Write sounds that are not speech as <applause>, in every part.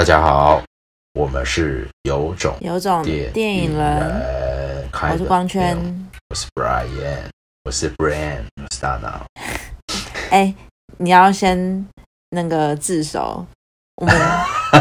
大家好，我们是有种有种电电影人，人，我是光圈。我是 Brian，我是 Brian，我是大脑。<laughs> 哎、你要先那个自首。我们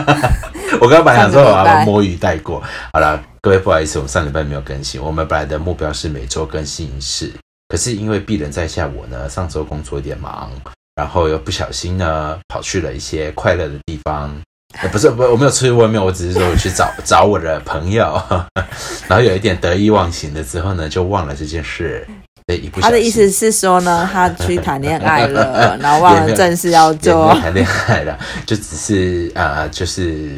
<laughs> 我刚刚本来想说摸鱼带过，好了，各位不好意思，我们上礼拜没有更新。我们本来的目标是每周更新一次，可是因为鄙人在下，我呢上周工作有点忙，然后又不小心呢跑去了一些快乐的地方。<laughs> 呃不是，不，我没有出去外面，我只是说我去找找我的朋友，<laughs> 然后有一点得意忘形了之后呢，就忘了这件事。他的意思是说呢，他去谈恋爱了，<laughs> 然后忘了正事要做。谈恋爱了，就只是呃，就是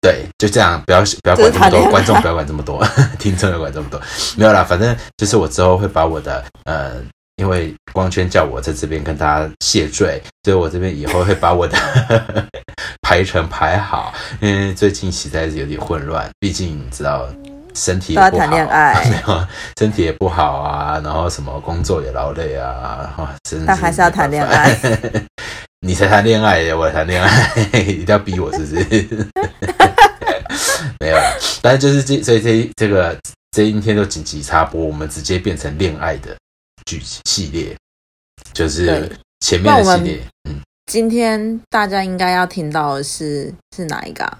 对，就这样，不要不要管这么多，观众不要管这么多，听众要管这么多，没有啦，反正就是我之后会把我的呃，因为光圈叫我在这边跟大家谢罪，所以我这边以后会把我的 <laughs> 排程排好，因为最近实在是有点混乱，毕竟你知道。身体也不好，谈恋爱 <laughs> 没有身体也不好啊，然后什么工作也劳累啊，啊，真但还是要谈恋爱。<laughs> 你才谈恋爱，我谈恋爱，一定要逼我是不是？没有啦，但是就是这，所以这这个这一天都紧急插播，我们直接变成恋爱的剧系列，就是前面的系列，嗯，今天大家应该要听到的是是哪一个、啊？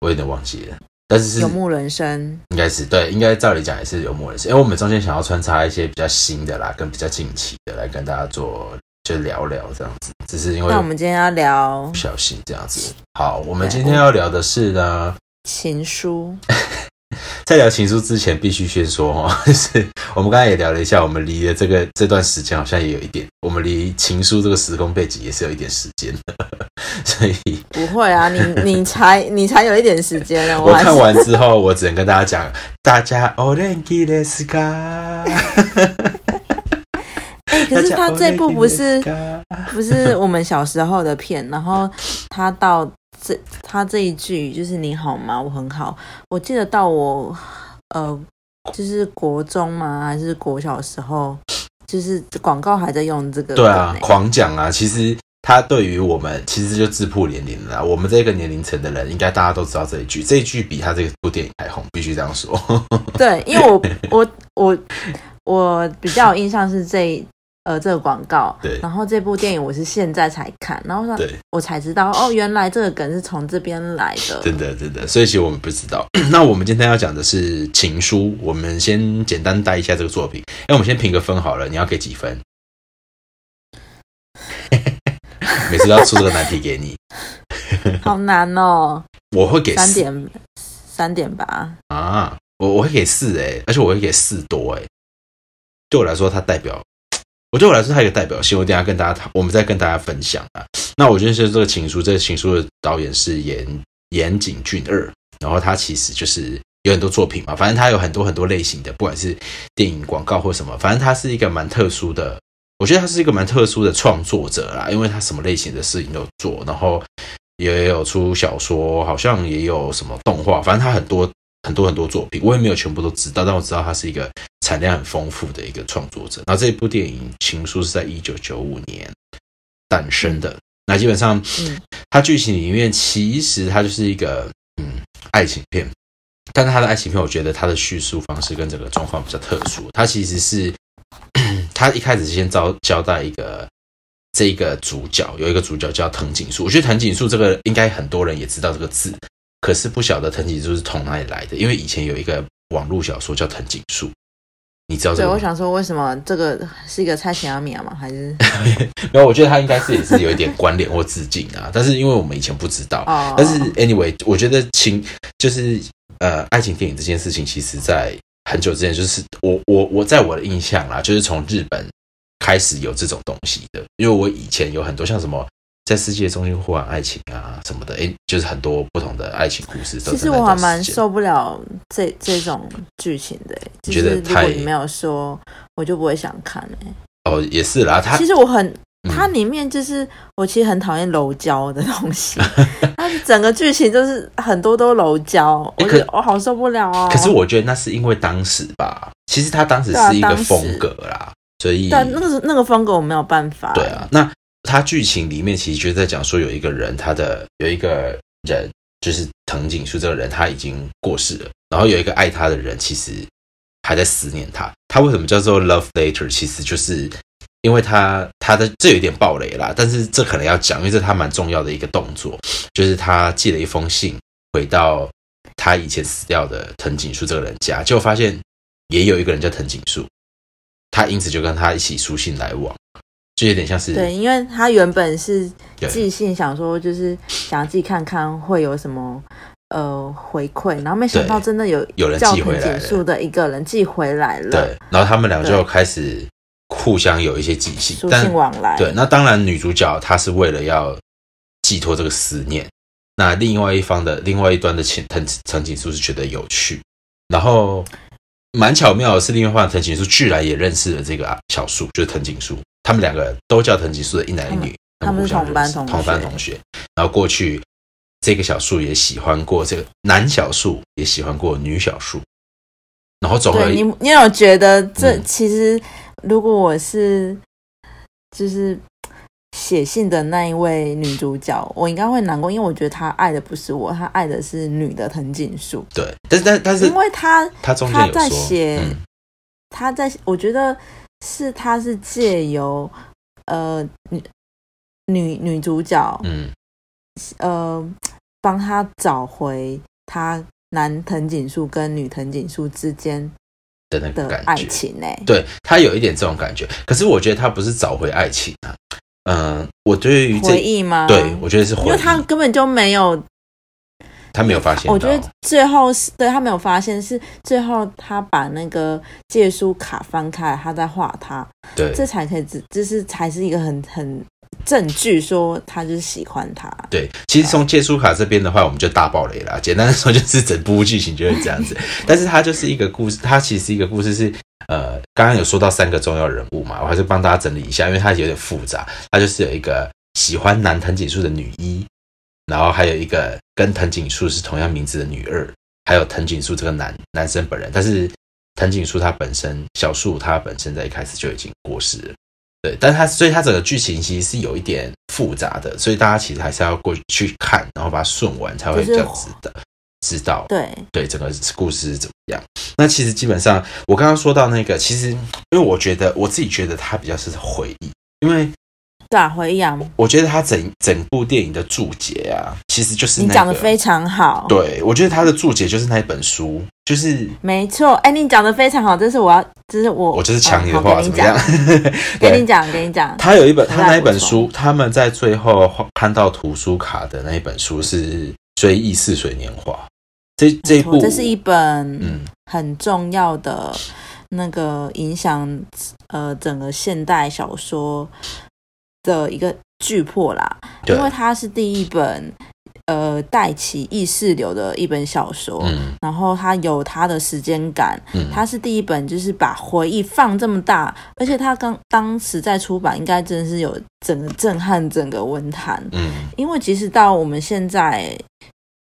我有点忘记了，但是是游牧人生。应该是对，应该照理讲也是游牧人生，因为我们中间想要穿插一些比较新的啦，跟比较近期的来跟大家做就聊聊这样子，只是因为那我们今天要聊不小心这样子。好，我们今天要聊的是呢，情书。<laughs> <laughs> 在聊情书之前，必须先说哦，<laughs> 就是我们刚才也聊了一下，我们离的这个这段时间好像也有一点，我们离情书这个时空背景也是有一点时间的，<laughs> 所以不会啊，你你才你才有一点时间呢。我看完之后，我只能跟大家讲，大家 o r a n g i l e s k a 哎、可是他这部不是不是我们小时候的片，然后他到这他这一句就是你好吗？我很好。我记得到我呃，就是国中吗？还是国小的时候，就是广告还在用这个、对啊，狂讲啊！其实他对于我们其实就自曝年龄了啦。我们这个年龄层的人，应该大家都知道这一句，这一句比他这部电影还红，必须这样说。对，因为我 <laughs> 我我我比较有印象是这呃这个广告，对然后这部电影我是现在才看，然后对，我才知道哦，原来这个梗是从这边来的。真的真的，所以其实我们不知道。<clears throat> 那我们今天要讲的是《情书》，我们先简单带一下这个作品。哎，我们先评个分好了，你要给几分？<laughs> 每次都要出这个难题给你，<laughs> 好难哦，我会给三点三点吧。啊，我我会给四哎，而且我会给四多哎。对我来说，它代表，我对我来说，它有代表性。我等下跟大家谈，我们再跟大家分享啊。那我觉得是这个情书，这个情书的导演是岩岩井俊二，然后他其实就是有很多作品嘛，反正他有很多很多类型的，不管是电影、广告或什么，反正他是一个蛮特殊的。我觉得他是一个蛮特殊的创作者啦，因为他什么类型的事情都做，然后也有出小说，好像也有什么动画，反正他很多很多很多作品，我也没有全部都知道，但我知道他是一个产量很丰富的一个创作者。然后这一部电影《情书》是在一九九五年诞生的，那基本上嗯，它剧情里面其实它就是一个嗯爱情片，但是它的爱情片，我觉得它的叙述方式跟整个状况比较特殊。它其实是 <clears throat> 他一开始先招交代一个这一个主角，有一个主角叫藤井树。我觉得藤井树这个应该很多人也知道这个字，可是不晓得藤井树是从哪里来的，因为以前有一个网络小说叫藤井树，你知道这对？我想说，为什么这个是一个蔡琴阿米亚吗？还是 <laughs> 没有，我觉得他应该是也是有一点关联或致敬啊，<laughs> 但是因为我们以前不知道，哦？但是 anyway，我觉得情就是呃爱情电影这件事情，其实在很久之前，就是我我我在我的印象啦，就是从日本开始有这种东西的，因为我以前有很多像什么在世界中心呼唤爱情啊什么的，诶，就是很多不同的爱情故事。其实我还蛮受不了这这种剧情的就得太果你没有说，我就不会想看哎。哦，也是啦，他其实我很，嗯它里面就是我其实很讨厌柔焦的东西，<laughs> 它整个剧情就是很多都柔焦，我觉得我好受不了哦。可是我觉得那是因为当时吧，其实他当时是一个风格啦，所以但那个是那个风格我没有办法。对啊，那他剧情里面其实就在讲说，有一个人，他的有一个人，就是藤井树这个人他已经过世了，然后有一个爱他的人其实还在思念他。他为什么叫做 love letter？其实就是因为他他的这有点暴雷啦，但是这可能要讲，因为这他蛮重要的一个动作，就是他寄了一封信回到他以前死掉的藤井树这个人家，结果发现也有一个人叫藤井树，他因此就跟他一起书信来往。就有点像是对，因为他原本是对寄信想说，就是想要自己看看会有什么呃回馈，然后没想到真的有有人寄回来树的一个人寄回来了，对，然后他们俩就对开始互相有一些寄信，书但信往来，对，那当然女主角她是为了要寄托这个思念，那另外一方的另外一端的情藤藤井树是觉得有趣，然后蛮巧妙的是，另外一方的藤井树居然也认识了这个啊小树，就是藤井树，他们两个都叫藤井树的一男一女，他们是同班同学。同班同学，然后过去这个小树也喜欢过这个男小树，也喜欢过女小树，然后总而你，你有觉得这嗯。其实如果我是就是写信的那一位女主角，我应该会难过，因为我觉得她爱的不是我，她爱的是女的藤井树，对，但是但但是因为她他中间她在有说，她在我觉得是他是借由呃女女女主角嗯。呃帮他找回他男藤井树跟女藤井树之间的那个爱情哎、对他有一点这种感觉，可是我觉得他不是找回爱情啊，嗯、我对于回这，忆吗？对我觉得是回忆，因为他根本就没有，他没有发现，我觉得最后是对他没有发现，是最后他把那个借书卡翻开，他在画他，对这才可以知，这是才是一个很很证据说他就是喜欢他。对，其实从借书卡这边的话，我们就大爆雷了。简单的说，就是整部剧情就是这样子。<laughs> 但是它就是一个故事，它其实一个故事是呃，刚刚有说到三个重要人物嘛，我还是帮大家整理一下，因为它有点复杂。它就是有一个喜欢男藤井树的女一，然后还有一个跟藤井树是同样名字的女二，还有藤井树这个男男生本人。但是藤井树他本身，小树他本身在一开始就已经过世了。对，但是它所以他整个剧情其实是有一点复杂的，所以大家其实还是要过去看，然后把它顺完才会比就是较知道知道对，对整个故事是怎么样。那其实基本上我刚刚说到那个，其实因为我觉得我自己觉得它比较是回忆，因为对啊，回忆啊，我觉得他整整部电影的注解啊，其实就是、那个、你讲的非常好，对，我觉得他的注解就是那一本书，就是没错，哎，你讲的非常好，这是我要，这是我，我就是抢你的嗯话，怎么样？？<laughs> 好跟你讲跟你讲，他有一本，他那一本书，他们在最后看到图书卡的那一本书是《追忆似水年华》。这这一部，这是一本嗯，很重要的那个影响呃整个现代小说的一个巨破啦，因为它是第一本呃带起意识流的一本小说，嗯。然后它有它的时间感，嗯，它是第一本就是把回忆放这么大，而且它刚当时在出版，应该真的是有整个震撼整个文坛，嗯。因为即使到我们现在。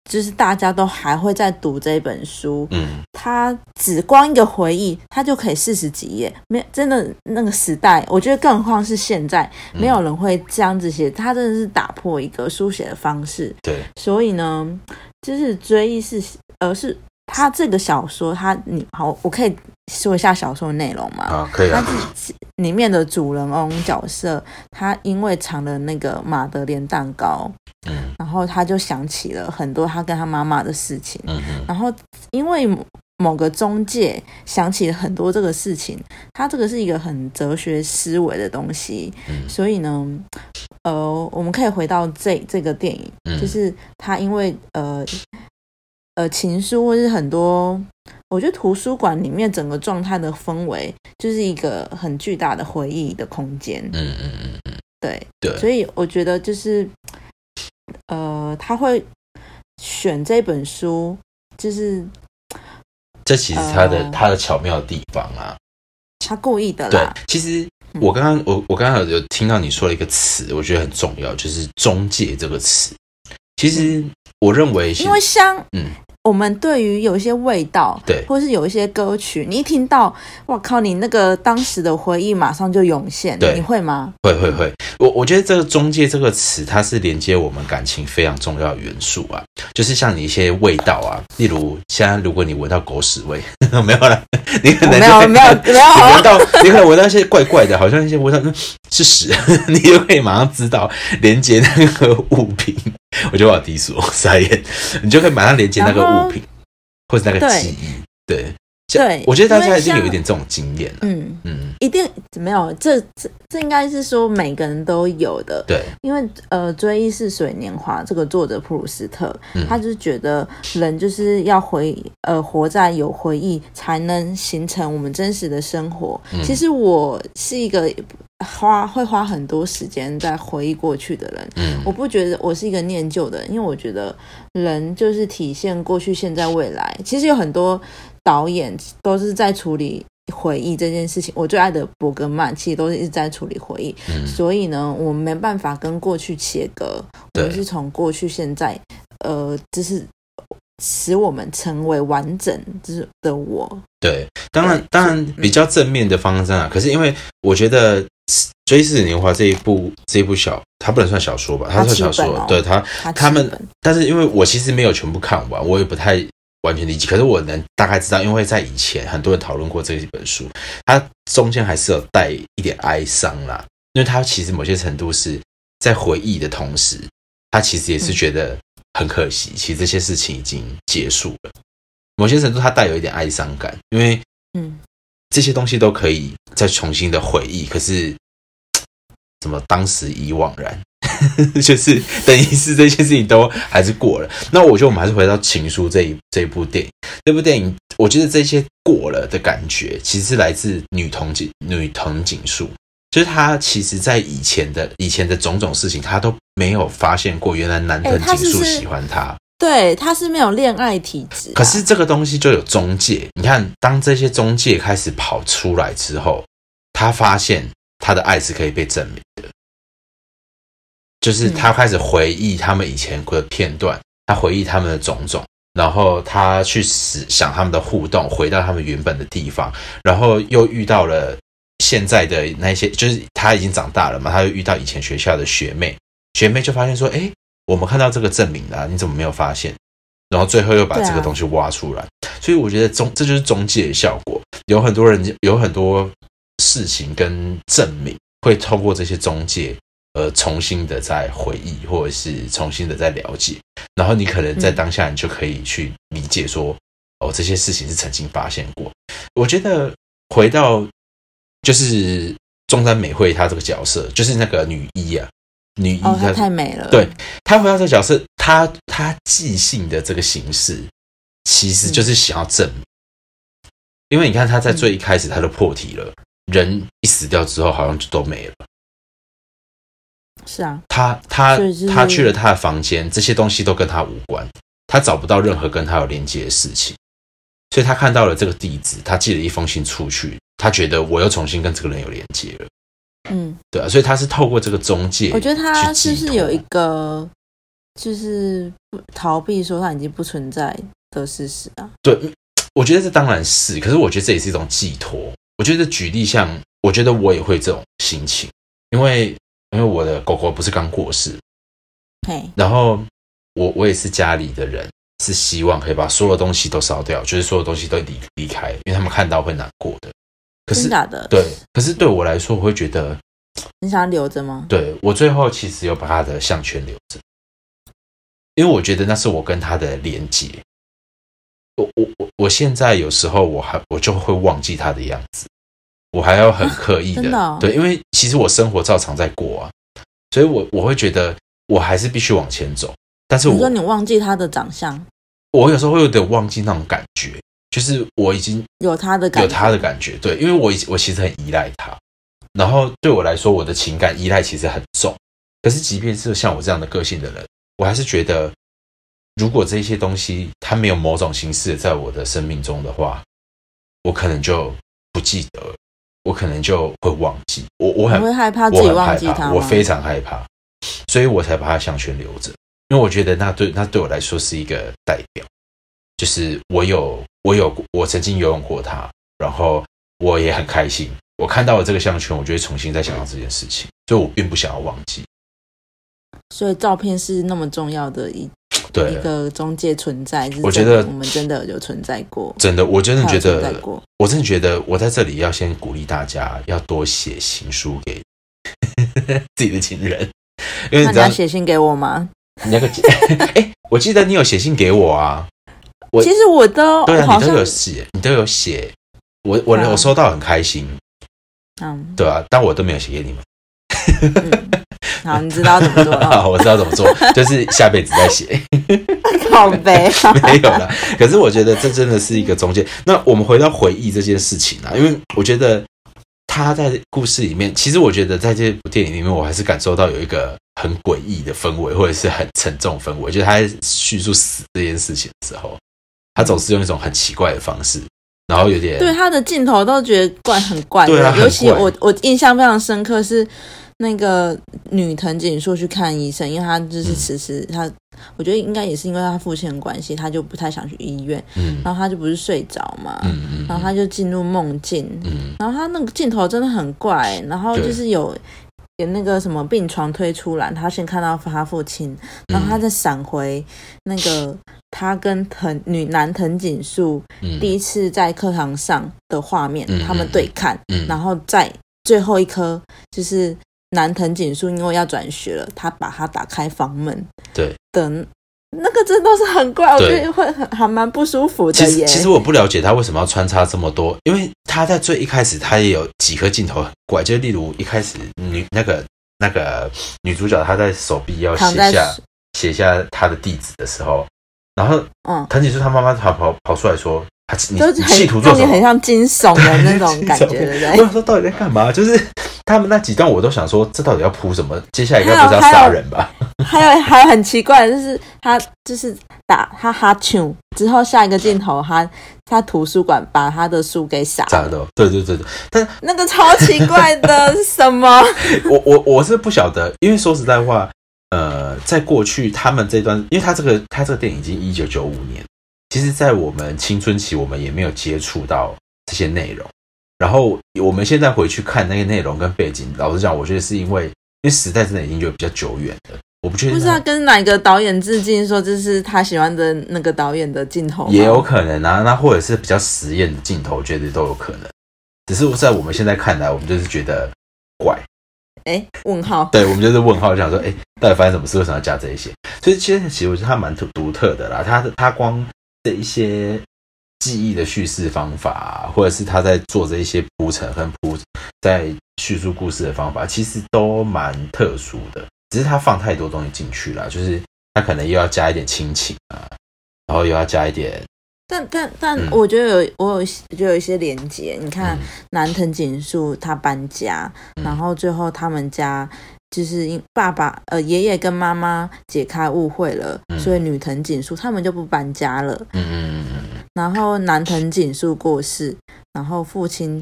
就是大家都还会在读这本书，嗯，它只光一个回忆，它就可以四十几页，没真的那个时代，我觉得更何况是现在，嗯没有人会这样子写，它真的是打破一个书写的方式。对，所以呢，就是追忆是，呃，是他这个小说，他你好，我可以说一下小说的内容吗？啊，可以它啊，是里面的主人翁角色，他因为尝了那个马德莲蛋糕，嗯然后他就想起了很多他跟他妈妈的事情。然后因为某某个中介想起了很多这个事情，他这个是一个很哲学思维的东西，嗯所以呢，呃，我们可以回到这这个电影，嗯就是他因为呃呃情书或是很多。我觉得图书馆里面整个状态的氛围，就是一个很巨大的回忆的空间。嗯嗯嗯嗯，对，对，所以我觉得就是，呃，他会选这本书，就是这其实他的呃他的巧妙的地方啊。他故意的对。，其实嗯我刚刚我我刚刚有听到你说了一个词，我觉得很重要，就是中介这个词。其实我认为，因为像嗯我们对于有一些味道，对。或是有一些歌曲，你一听到，哇靠，你那个当时的回忆马上就涌现，对。你会吗？会会会，我我觉得这个中介这个词，它是连接我们感情非常重要的元素啊，就是像你一些味道啊，例如现在如果你闻到狗屎味，<laughs> 没有了，你可能没有就没有没有。<laughs> 闻到，你可能闻到一些怪怪的，好像一些闻到嗯是屎，<laughs> 你就可以马上知道连接那个物品。<laughs> 我觉得我好低俗哦，傻眼，你就可以马上连接那个物品，或者那个记忆。对，像对我觉得大家一定有一点这种经验啊。嗯，嗯，一定没有，这这这应该是说每个人都有的，对，因为呃，《追忆似水年华》这个作者普鲁斯特，嗯。他就是觉得人就是要回呃活在有回忆，才能形成我们真实的生活。嗯。其实我是一个花会花很多时间在回忆过去的人，嗯我不觉得我是一个念旧的人，因为我觉得人就是体现过去、现在、未来。其实有很多导演都是在处理回忆这件事情。我最爱的伯格曼其实都是一直在处理回忆，嗯所以呢，我们没办法跟过去切割，我对们是从过去、现在，呃，就是使我们成为完整就是的我。对，当然对当然比较正面的方向啊。可是因为我觉得《追思年华》这一部这一部小，它不能算小说吧？它它算小说，对它他他们但是因为我其实没有全部看完，我也不太完全理解。可是我能大概知道，因为在以前很多人讨论过这一本书，它中间还是有带一点哀伤啦，因为它其实某些程度是在回忆的同时，他其实也是觉得很可惜，其实这些事情已经结束了。某些程度，它带有一点哀伤感，因为嗯，这些东西都可以再重新的回忆，可是怎么当时已惘然，<laughs> 就是等于是这些事情都还是过了。那我觉得我们还是回到《情书》这一这一部电影，这部电影，我觉得这些过了的感觉，其实是来自女藤井女藤井树。就是她其实，在以前的以前的种种事情，她都没有发现过，原来男藤哎她警术是不是喜欢她。对，他是没有恋爱体质、可是这个东西就有中介，你看，当这些中介开始跑出来之后，他发现他的爱是可以被证明的，就是他开始回忆他们以前的片段，他回忆他们的种种，然后他去想他们的互动，回到他们原本的地方，然后又遇到了现在的那些，就是他已经长大了嘛，他又遇到以前学校的学妹，学妹就发现说，哎，我们看到这个证明了啊、你怎么没有发现？然后最后又把这个东西挖出来，所以我觉得中这就是中介的效果。有很多人有很多事情跟证明会透过这些中介，呃，重新的在回忆或者是重新的在了解，然后你可能在嗯当下你就可以去理解说，哦，这些事情是曾经发现过。我觉得回到就是中山美惠她这个角色，就是那个女一啊，女一哦，她太美了。对他回到这个角色，他他即兴的这个形式，其实就是想要证明，因为你看他在最一开始他就破题了，人一死掉之后好像就都没了。是啊，他他他去了他的房间，这些东西都跟他无关，他找不到任何跟他有连接的事情，所以他看到了这个地址，他寄了一封信出去，他觉得我又重新跟这个人有连接了，嗯，对啊，所以他是透过这个中介，我觉得他是不是有一个就是不逃避说他已经不存在的事实啊？对，我觉得这当然是，可是我觉得这也是一种寄托。我觉得举例像，我觉得我也会这种心情，因为因为我的狗狗不是刚过世，嘿，然后我我也是家里的人，是希望可以把所有东西都烧掉，就是所有东西都离离开，因为他们看到会难过的。可是真假的？对，可是对我来说，我会觉得，你想要留着吗？对我最后其实有把他的项圈留着，因为我觉得那是我跟他的连接。我我我我现在有时候我还我就会忘记他的样子，我还要很刻意的,、对，因为其实我生活照常在过啊，所以我我会觉得我还是必须往前走，但是我你说你忘记他的长相，我有时候会有点忘记那种感觉，就是我已经有他的感觉，有他的感觉，对，因为我已我其实很依赖他，然后对我来说，我的情感依赖其实很重。可是，即便是像我这样的个性的人，我还是觉得，如果这些东西它没有某种形式在我的生命中的话，我可能就不记得，我可能就会忘记。我我很会害怕自己忘记他？我非常害怕，所以我才把它项圈留着，因为我觉得那对那对我来说是一个代表，就是我有我有我曾经游泳过它，然后我也很开心。我看到了这个项圈，我就会重新再想到这件事情，所以我并不想要忘记。所以照片是那么重要的一对一个中介存在，是我觉得我们真的有存在过，真的，我真的觉得，我真的觉得，我在这里要先鼓励大家，要多写情书给 <laughs> 自己的情人，因为你知道那你要，写信给我吗？你那个，<laughs> 哎、我记得你有写信给我啊，我其实我都对啊，你都有写，你都有写，我我我收到很开心，嗯对啊，但我都没有写给你们。嗯，好，你知道怎么做了？<laughs> 啊，我知道怎么做，<laughs> 就是下辈子再写，<laughs> 好呗，没有了。可是我觉得这真的是一个中间。那我们回到回忆这件事情啊，因为我觉得他在故事里面，其实我觉得在这部电影里面，我还是感受到有一个很诡异的氛围，或者是很沉重氛围。就是他在叙述死这件事情的时候，他总是用一种很奇怪的方式，然后有点对他的镜头都觉得怪很怪的，对啊尤其我我印象非常深刻是那个女藤井树去看医生，因为她就是迟迟她，我觉得应该也是因为她父亲的关系，她就不太想去医院，嗯。然后她就不是睡着嘛，嗯嗯然后她就进入梦境，嗯。然后她那个镜头真的很怪，然后就是有。有那个什么病床推出来，他先看到他父亲，然后他再闪回那个他跟藤女男藤井树嗯。第一次在课堂上的画面，嗯他们对看，嗯。然后在最后一颗就是男藤井树因为要转学了，他把他打开房门对。的那个真的都是很怪，我觉得会很还蛮不舒服其的耶。实其实我不了解他为什么要穿插这么多，因为他在最一开始他也有几颗镜头很怪，就例如一开始女那个那个女主角她在手臂要写下写下她的地址的时候，然后嗯，藤井树他妈妈跑跑跑出来说，他你企图很做什么？很像惊悚的那种感觉，对对不我对？想说到底在干嘛？就是他们那几段我都想说，这到底要铺什么？接下来应该不是要杀人吧？还有还有很奇怪的就是他就是打他哈啾之后，下一个镜头他他图书馆把他的书给撒了，炸的，对对对对。但那个超奇怪的是什么？<laughs> 我我我是不晓得，因为说实在话，呃，在过去他们这段，因为他这个他这个电影已经一九九五年，其实，在我们青春期，我们也没有接触到这些内容。然后我们现在回去看那个内容跟背景，老实讲，我觉得是因为因为时代真的已经就比较久远了，我不确定不知道跟哪个导演致敬，说这是他喜欢的那个导演的镜头也有可能啊，那或者是比较实验的镜头，我觉得都有可能。只是在我们现在看来，我们就是觉得怪。哎问号。对，我们就是问号，想说，哎，到底发生什么事？为什么要加这一些？所以其实，其实我觉得它蛮独独特的啦。它的它光的一些记忆的叙事方法，或者是他在做这一些铺陈和铺在叙述故事的方法，其实都蛮特殊的。只是他放太多东西进去了，就是他可能又要加一点亲情啊，然后又要加一点，但但但嗯。我觉得有我有就有一些连接，你看嗯。南藤井树他搬家，嗯。然后最后他们家就是因爸爸呃爷爷跟妈妈解开误会了，嗯。所以女藤井树他们就不搬家了。嗯嗯嗯嗯然后南藤井树过世，然后父亲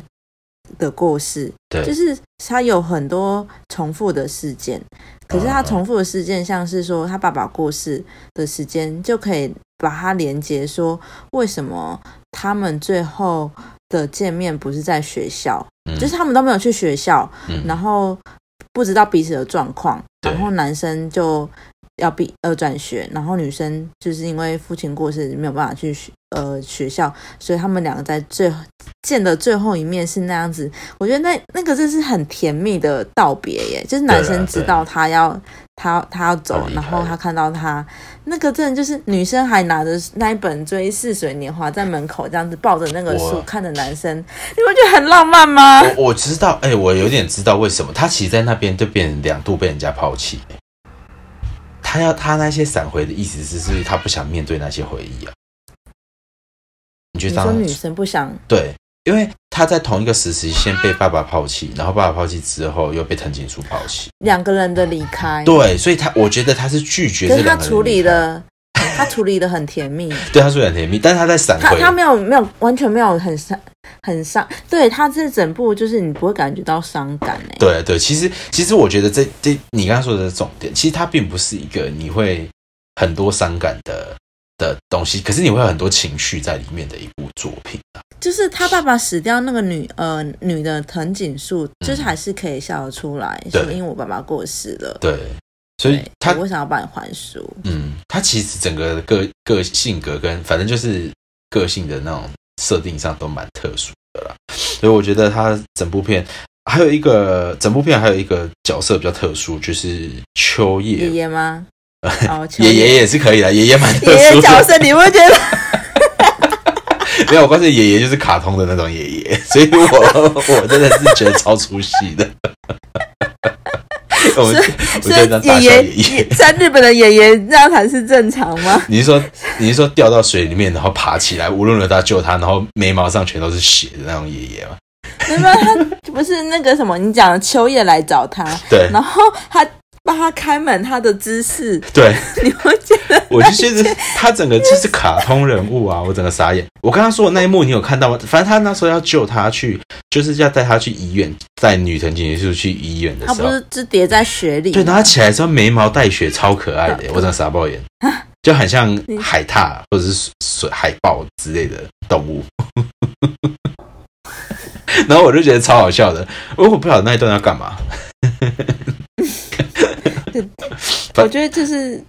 的过世，对，就是他有很多重复的事件。可是他重复的事件，像是说他爸爸过世的时间，就可以把它连接说，为什么他们最后的见面不是在学校，嗯。就是他们都没有去学校，嗯。然后不知道彼此的状况，然后男生就要毕呃转学，然后女生就是因为父亲过世没有办法去学呃学校，所以他们两个在最见的最后一面是那样子。我觉得那那个真是很甜蜜的道别耶，就是男生知道他要他他要走然后他看到他那个真的就是女生还拿着那一本《追似水年华》在门口这样子抱着那个书看着男生，你不觉得很浪漫吗？我我知道，哎、我有点知道为什么他其实，在那边就变成两度被人家抛弃、他要他那些闪回的意思是，是他不想面对那些回忆啊。你觉得当你说女生不想对，因为他在同一个时期先被爸爸抛弃，然后爸爸抛弃之后又被藤井树抛弃，两个人的离开，对，所以他我觉得他是拒绝可是他处理的，他处理的很甜蜜，<laughs> 对他处理很甜蜜，但是他在闪回，他他没有没有完全没有很伤很伤，对他这整部就是你不会感觉到伤感哎，对对，其实其实我觉得这这你刚刚说的重点，其实它并不是一个你会很多伤感的的东西，可是你会有很多情绪在里面的一部作品啊。就是他爸爸死掉那个女呃女的藤井树，就是还是可以笑得出来，对说因为我爸爸过世了，对，所以他我为什么要帮你还书？嗯，他其实整个个个性格跟反正就是个性的那种设定上都蛮特殊的啦，所以我觉得他整部片还有一个整部片还有一个角色比较特殊，就是秋叶爷爷吗？<laughs> 哦，秋爷爷也是可以的，爷爷蛮特殊的。角色，你不觉得 <laughs> 没有，我告诉你，爷爷就是卡通的那种爷爷，所以我 <laughs> 我真的是觉得超出戏的。我觉得大以笑爷爷爷。在日本的爷爷这样才是正常吗？<laughs> 你是说你是说掉到水里面，然后爬起来，无论如何都要救他，然后眉毛上全都是血的那种爷爷吗？没有，他不是那个什么，你讲的秋叶来找他，<laughs> 对然后他帮他开门，他的姿势，对，<laughs> 你会觉得 <laughs> 我就觉得他整个就是卡通人物啊，我整个傻眼。我刚刚说的那一幕，你有看到吗？反正他那时候要救他去，就是要带他去医院，带女藤井树去医院的时候他不，是就叠在雪里吗？对，然后他起来之后眉毛带雪，超可爱的，<laughs> 我整个傻爆眼，就很像海獭或者是水海豹之类的动物。然后我就觉得超好笑的，我我不晓得那一段要干嘛。我觉得就是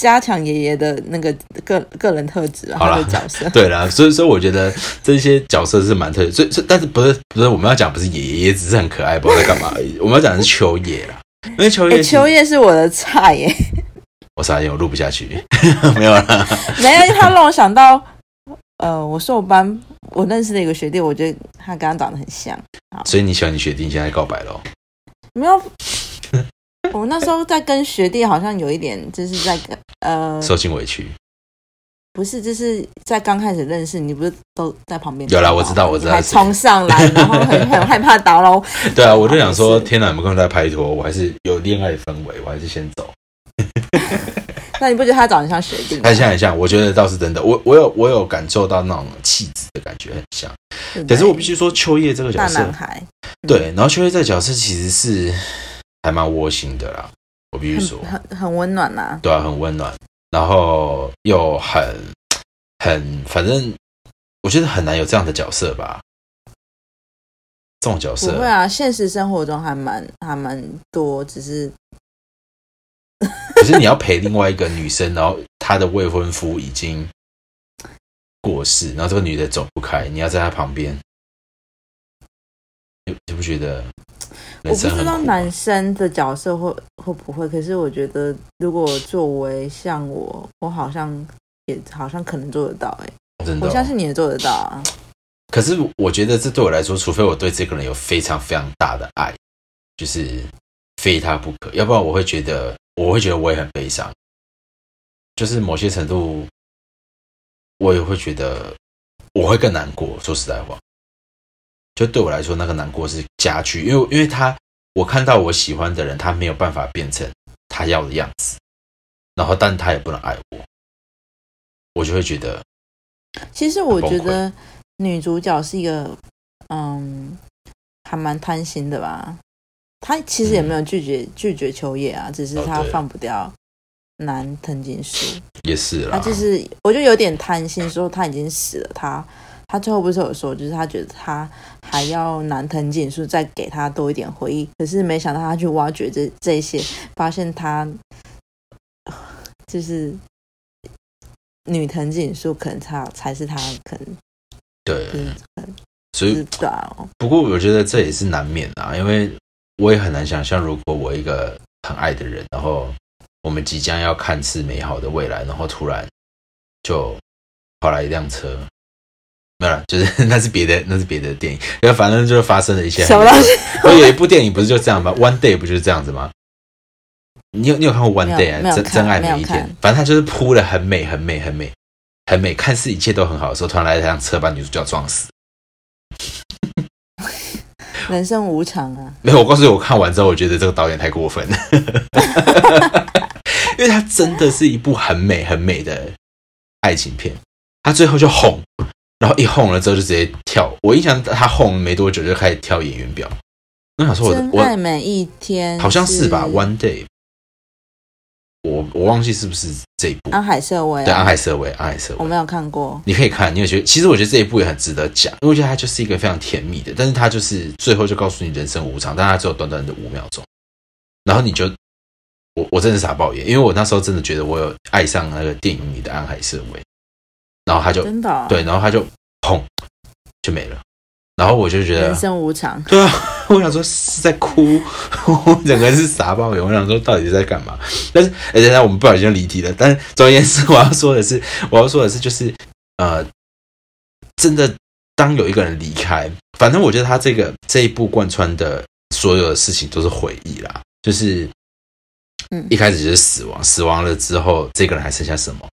加强爷爷的那个个个人特质啊，好啦他的角色。<laughs> 对啦，所以所以我觉得这些角色是蛮特别，所以所以但是不是不是我们要讲不是爷爷，只是很可爱，不知道在干嘛而已。我们要讲的是秋叶啦，因为秋秋叶是我的菜耶，<laughs> 我傻眼，我录不下去，<laughs> 没有啦。没有，他让我想到，呃，我是我班我认识的一个学弟，我觉得他跟他长得很像。所以你喜欢你学弟，你现在告白了哦、没有，<laughs> 我那时候在跟学弟好像有一点，就是在跟呃，受尽委屈。不是，就是在刚开始认识，你不是都在旁边？有啦我知道我知道你还冲上来，然后很很害怕打扰。<laughs> 对啊，我就想说，是天哪，你们刚才在拍拖，我还是有恋爱氛围，我还是先走。<laughs> 那你不觉得他长得像学弟吗？很像很像，我觉得倒是真的，我我有我有感受到那种气质的感觉很像。可是我必须说，秋叶这个角色大男孩，对，然后秋叶这个角色其实是还蛮窝心的啦，我必须说，很很很温暖呐、对啊，很温暖，然后又很很，反正我觉得很难有这样的角色吧。这种角不色会啊，现实生活中还蛮还蛮多，只是可是你要陪另外一个女生，然后她的未婚夫已经过世，然后这个女的走不开，你要在她旁边，你你不觉得我不知道男？生的角色会会不会，可是我觉得如果作为像我，我好像也好像可能做得到、欸，真的哦、我相信你也做得到啊。可是我觉得这对我来说，除非我对这个人有非常非常大的爱，就是非他不可，要不然我会觉得，我会觉得我也很悲伤。就是某些程度，我也会觉得我会更难过。说实在话，就对我来说，那个难过是加剧，因为因为他，我看到我喜欢的人，他没有办法变成他要的样子，然后但他也不能爱我，我就会觉得其实我觉得女主角是一个，嗯，还蛮贪心的吧。她其实也没有拒绝、拒绝秋叶啊，只是她放不掉男藤井树。也是啦，他就是，我就有点贪心，说他已经死了，他他最后不是有说，就是他觉得他还要男藤井树再给他多一点回忆，可是没想到他去挖掘这这些，发现他就是女藤井树，可能他才是他可能对，就是所以不过我觉得这也是难免啊，因为我也很难想象，如果我一个很爱的人，然后我们即将要看似美好的未来，然后突然就跑来一辆车，没有了，就是那是别的，那是别的电影，然后反正就是发生了一些什么东西？我有一部电影不是就这样吗？<laughs> One Day 不就是这样子吗？你有你有看过 One Day 啊？真真爱每一天，反正它就是铺的很美很美很美很美，看似一切都很好的时候，突然来一辆车把女主角撞死。人生无常啊，没有，我告诉你，我看完之后，我觉得这个导演太过分了，<laughs> 因为他真的是一部很美很美的爱情片，他最后就红，然后一红了之后就直接跳。我印象他红没多久就开始跳演员表，我想说我的真爱我每一天好像是吧，One Day 我我忘记是不是这一部，安海瑟薇啊，对，安海瑟薇，安海瑟薇，我没有看过。你可以看，你有觉得，其实我觉得这一部也很值得讲，因为我觉得它就是一个非常甜蜜的，但是它就是最后就告诉你人生无常，但它只有短短的五秒钟，然后你就，我我真的傻爆眼，因为我那时候真的觉得我有爱上那个电影里的安海瑟薇，然后他就真的哦对，然后他就砰就没了，然后我就觉得人生无常，<laughs> 对啊，我想说是在哭，我 <laughs> 整个人是傻爆眼。我想说到底是在干嘛？但是，哎、等一下我们不小心就离题了。但是，总而言之，我要说的是，<laughs> 我要说的是，就是呃，真的，当有一个人离开，反正我觉得他这个这一步贯穿的所有的事情都是回忆啦，就是，嗯一开始就是死亡，死亡了之后，这个人还剩下什么？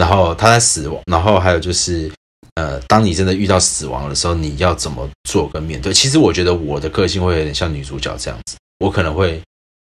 然后他在死亡，然后还有就是，呃，当你真的遇到死亡的时候，你要怎么做跟面对？其实我觉得我的个性会有点像女主角这样子，我可能会，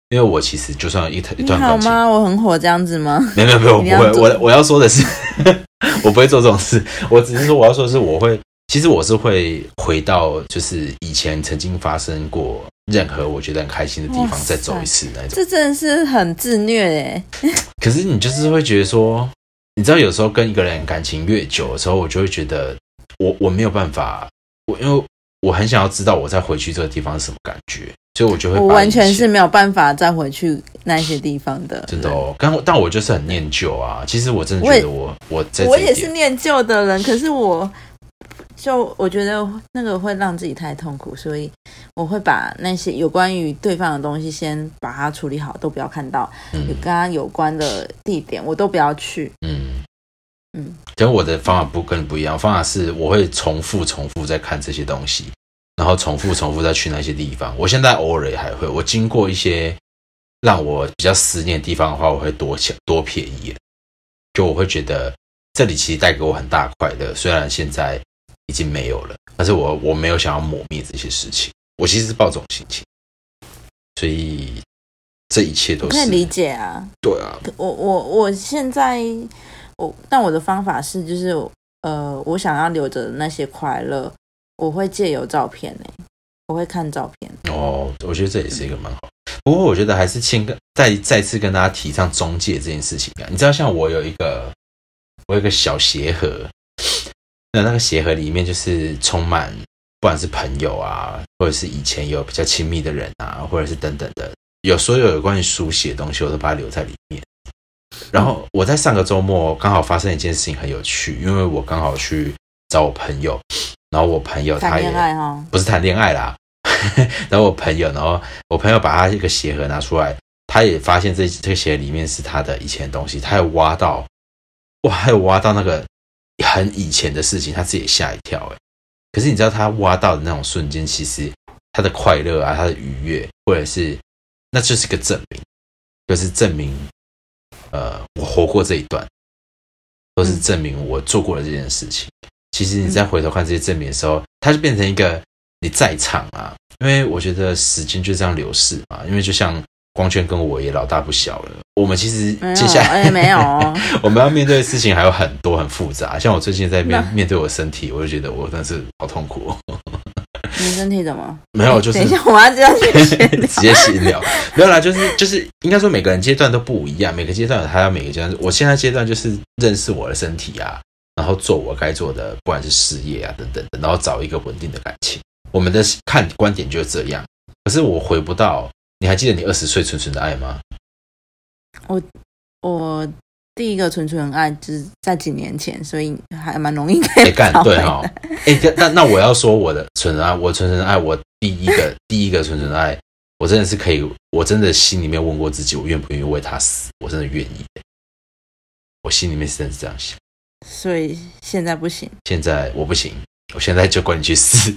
因为我其实就算一一段感情，好吗？我很火这样子吗？没有没有没有，我不会，我我要说的是，<laughs> 我不会做这种事，我只是说我要说的是，我会，其实我是会回到就是以前曾经发生过任何我觉得很开心的地方再走一次那种。这真的是很自虐哎。<laughs> 可是你就是会觉得说，你知道有时候跟一个人感情越久的时候，我就会觉得我我没有办法，我因为我很想要知道我再回去这个地方是什么感觉，所以我就会我完全是没有办法再回去那些地方的。真的哦，但但我就是很念旧啊。其实我真的觉得我我在我也是念旧的人，可是我就我觉得那个会让自己太痛苦，所以我会把那些有关于对方的东西先把它处理好，都不要看到。有嗯跟他有关的地点，我都不要去。嗯嗯，跟我的方法不跟你不一样，方法是我会重复重复在看这些东西，然后重复重复再去那些地方。我现在偶尔也还会，我经过一些让我比较思念的地方的话，我会多想多瞥一眼，就我会觉得这里其实带给我很大快乐，虽然现在已经没有了，但是我我没有想要抹灭这些事情，我其实是抱这种心情，所以这一切都是可以理解啊，对啊，我我我现在我，但我的方法是，就是呃，我想要留着那些快乐，我会借由照片呢、我会看照片。哦，我觉得这也是一个蛮好。不过我觉得还是先跟再再次跟大家提倡中介这件事情啊。你知道，像我有一个我有一个小鞋盒，那那个鞋盒里面就是充满不管是朋友啊，或者是以前有比较亲密的人啊，或者是等等的，有所有有关于书写的东西，我都把它留在里面。然后我在上个周末刚好发生一件事情很有趣，因为我刚好去找我朋友，然后我朋友他谈也恋爱哈，不是谈恋爱啦。<laughs> 然后我朋友，然后我朋友把他一个鞋盒拿出来，他也发现这这个鞋里面是他的以前的东西，他有挖到，哇，还有挖到那个很以前的事情，他自己也吓一跳哎。可是你知道他挖到的那种瞬间，其实他的快乐啊，他的愉悦，或者是那就是个证明，就是证明，呃，我活过这一段，都是证明我做过了这件事情。其实你再回头看这些证明的时候，它就变成一个你在场啊，因为我觉得时间就这样流逝嘛。因为就像光圈跟我也老大不小了，我们其实，接下来、哎，没有哦，<laughs> 我们要面对的事情还有很多很复杂。像我最近在面那面对我的身体，我就觉得我真的是好痛苦、哦。<laughs> 你身体怎么？没有，就是等一下，我要这样去 <laughs> 直接闲聊，没有啦，就是就是应该说每个人阶段都不一样，每个阶段有他要每个阶段。我现在阶段就是认识我的身体啊，然后做我该做的，不管是事业啊等等的，然后找一个稳定的感情。我们的看观点就是这样。可是我回不到，你还记得你二十岁纯纯的爱吗？我我第一个纯纯爱就是在几年前，所以还蛮容易可 <laughs> 哎、以干对哈、来哎、那那那我要说我的纯纯爱，我纯纯的爱，我第一个第一个纯纯的爱，我真的是可以，我真的心里面问过自己，我愿不愿意为他死？我真的愿意的，我心里面是真的是这样想。所以现在不行。现在我不行，我现在就管你去死。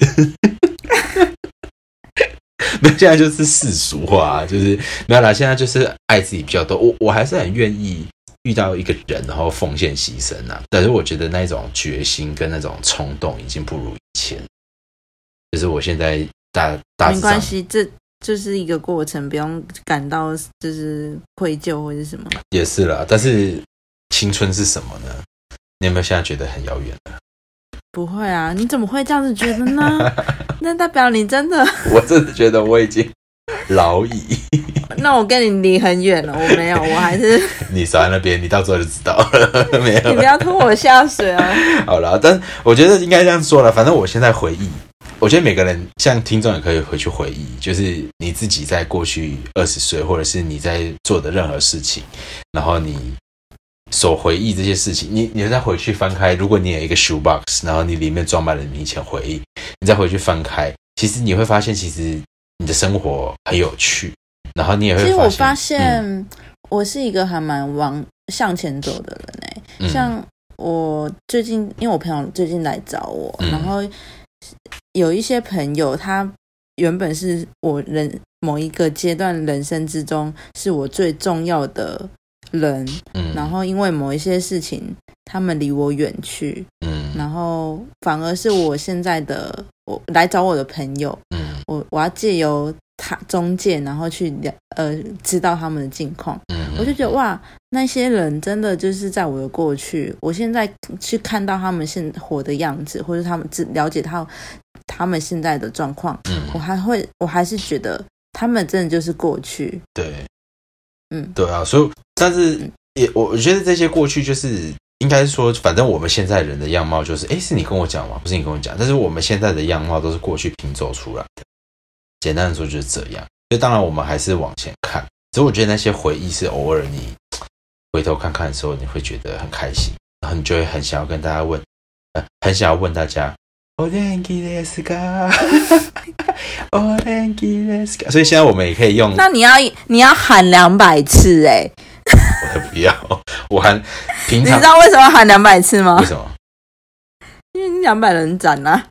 <laughs> 没有，现在就是世俗化，就是没有啦。现在就是爱自己比较多，我我还是很愿意遇到一个人，然后奉献牺牲啊。但是我觉得那种决心跟那种冲动已经不如以前。就是我现在大大没关系，这就是一个过程，不用感到就是愧疚或者什么。也是啦，但是青春是什么呢？你有没有现在觉得很遥远了？不会啊，你怎么会这样子觉得呢？<laughs> <laughs> 那代表你真的 <laughs> 我真的觉得我已经老矣。<laughs> 那我跟你离很远了，我没有，我还是你少在那边，你到时候就知道了。没有，你不要拖我下水啊。好了，但我觉得应该这样说了。反正我现在回忆，我觉得每个人像听众也可以回去回忆，就是你自己在过去二十岁，或者是你在做的任何事情，然后你所回忆这些事情，你你再回去翻开，如果你有一个 shoe box，然后你里面装满了你以前回忆，你再回去翻开，其实你会发现，其实你的生活很有趣，然后你也会。其实我发现，现我是一个还蛮往向前走的人哎，像我最近，因为我朋友最近来找我，然后有一些朋友，他原本是我人某一个阶段人生之中是我最重要的。人，嗯，然后因为某一些事情，他们离我远去，嗯，然后反而是我现在的我来找我的朋友，嗯，我我要借由他中介，然后去了呃知道他们的近况，嗯，我就觉得哇，那些人真的就是在我的过去，我现在去看到他们现活的样子，或者他们只了解到他们现在的状况，嗯，我还会我还是觉得他们真的就是过去，对。嗯，对啊，所以但是也我我觉得这些过去就是应该说，反正我们现在人的样貌就是，哎，是你跟我讲吗？不是你跟我讲，但是我们现在的样貌都是过去拼凑出来的。简单的说就是这样。所以当然我们还是往前看，只是我觉得那些回忆是偶尔你回头看看的时候，你会觉得很开心，然后你就会很想要跟大家问，呃，很想要问大家。哦，Thank you, let's go。哦，Thank you, let's go。所以现在我们也可以用。那你要你要喊两百次哎！我才不要，我喊平常。你知道为什么喊两百次吗？为什么？因为两百人斩啊！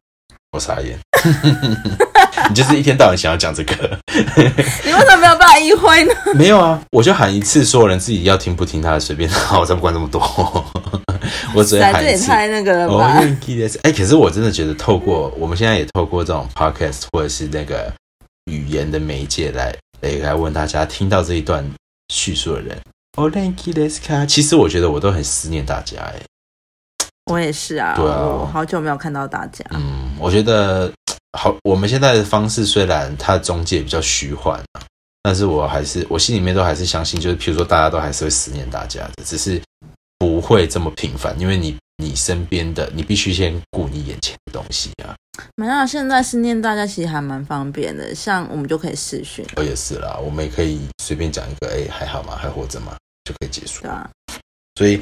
我傻眼。<laughs> 你就是一天到晚想要讲这个。<laughs> 你为什么没有办法一挥呢？没有啊，我就喊一次，所有人自己要听不听他的随便，我才不管那么多。<laughs> 我只喊一次。太那个了吧？哎，可是我真的觉得，透过我们现在也透过这种 podcast 或者是那个语言的媒介来来来问大家，听到这一段叙述的人，Oh thank you, let's go。其实我觉得我都很思念大家，哎，我也是啊，对啊，我好久没有看到大家。嗯，我觉得好，我们现在的方式虽然它中介比较虚幻啊，但是我还是我心里面都还是相信，就是譬如说大家都还是会思念大家的，只是。不会这么频繁，因为你你身边的你必须先顾你眼前的东西啊。没有，现在思念大家其实还蛮方便的，像我们就可以视讯。我也是啦，我们也可以随便讲一个，哎，还好吗？还活着吗？就可以结束。对啊。所以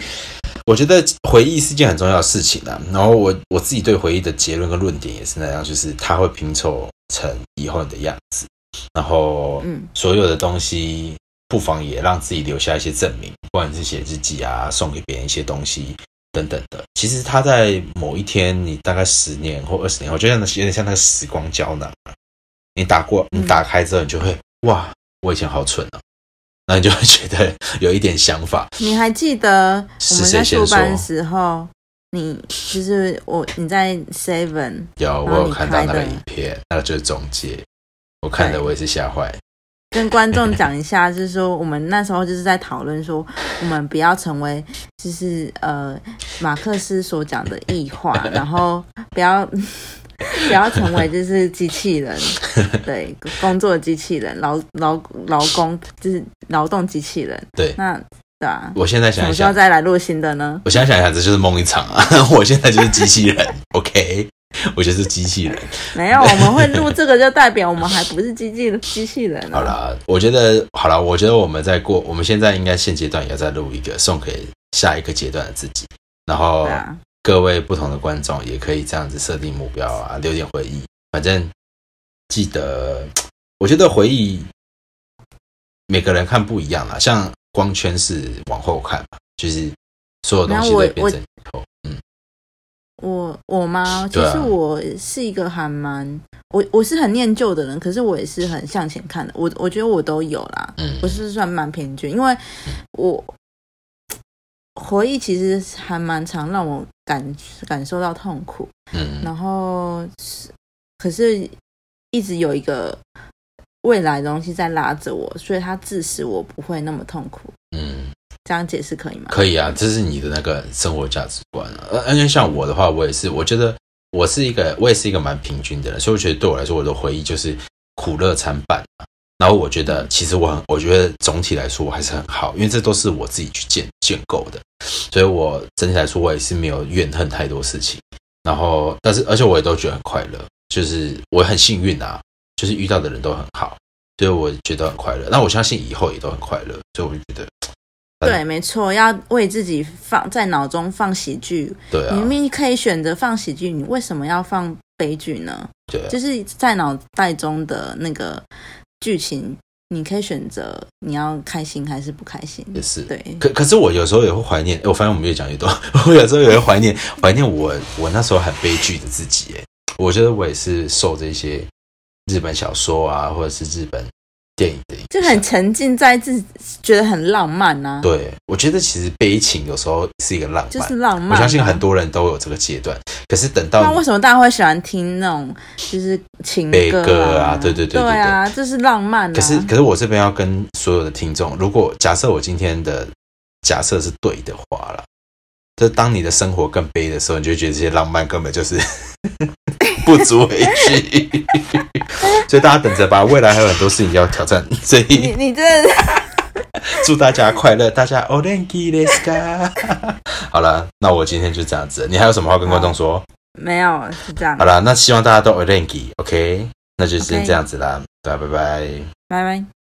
我觉得回忆是件很重要的事情啊。然后我我自己对回忆的结论跟论点也是那样，就是它会拼凑成以后你的样子。然后，嗯，所有的东西。不妨也让自己留下一些证明，不管是写日记啊，送给别人一些东西等等的。其实它在某一天，你大概十年或二十年后，就像有点像那个时光胶囊你打过，你打开之后，你就会哇，我以前好蠢啊，那你就会觉得有一点想法。你还记得我们在出班的时候，你就是我你在 Seven 有我有看到那个影片，那个就是总结，我看的我也是吓坏。跟观众讲一下，就是说我们那时候就是在讨论说，我们不要成为就是呃马克思所讲的异化，<laughs> 然后不要 <laughs> 不要成为就是机器人，<laughs> 对工作的机器人，劳劳劳工就是劳动机器人。对，那对啊，我现在想一想，再来录新的呢？我现在想一想，这就是梦一场啊！<laughs> 我现在就是机器人，OK。我就是机器人，没有，我们会录这个，就代表我们还不是机器机器人。好了，我觉得好了，我觉得我们在过，我们现在应该现阶段也要再录一个，送给下一个阶段的自己。然后各位不同的观众也可以这样子设定目标啊，留点回忆。反正记得，<tsk> 我觉得回忆每个人看不一样啦，像光圈是往后看嘛，就是所有东西都变成以后。我我吗？其实我是一个还蛮我我是很念旧的人，可是我也是很向前看的。我我觉得我都有啦，嗯，我是算蛮平均，因为我回忆其实还蛮常让我感感受到痛苦，嗯，然后是可是一直有一个未来的东西在拉着我，所以它致使我不会那么痛苦，嗯。这样解释可以吗？可以啊，这是你的那个生活价值观啊。呃，因为像我的话，我也是，我觉得我是一个，我也是一个蛮平均的人，所以我觉得对我来说，我的回忆就是苦乐参半啊。然后我觉得，其实我很，我觉得总体来说我还是很好，因为这都是我自己去建建构的，所以我整体来说我也是没有怨恨太多事情。然后，但是而且我也都觉得很快乐，就是我很幸运啊，就是遇到的人都很好，所以我觉得很快乐。那我相信以后也都很快乐，所以我就觉得，对，没错，要为自己放在脑中放喜剧。对啊，明明可以选择放喜剧，你为什么要放悲剧呢？对，就是在脑袋中的那个剧情。你可以选择你要开心还是不开心，也是对。可可是我有时候也会怀念，我发现我们越讲越多。<laughs> 我有时候也会怀念怀念我我那时候很悲剧的自己。哎，我觉得我也是受这些日本小说啊，或者是日本。电影的，就很沉浸在自己，觉得很浪漫呐。对，我觉得其实悲情有时候是一个浪漫，就是浪漫。我相信很多人都有这个阶段。可是等到那为什么大家会喜欢听那种就是情歌啊？对对对对啊，这是浪漫。可是可是我这边要跟所有的听众，如果假设我今天的假设是对的话了，就当你的生活更悲的时候，你就觉得这些浪漫根本就是。<laughs> 不足为惧，<laughs> 所以大家等着吧，未来还有很多事情要挑战。所以你你这 <laughs> 祝大家快乐，大家 o l e n g let's go。好了，那我今天就这样子，你还有什么话跟观众说？没有，是这样。好了，那希望大家都 o l e n g o k 那就先这样子啦，拜拜拜拜拜。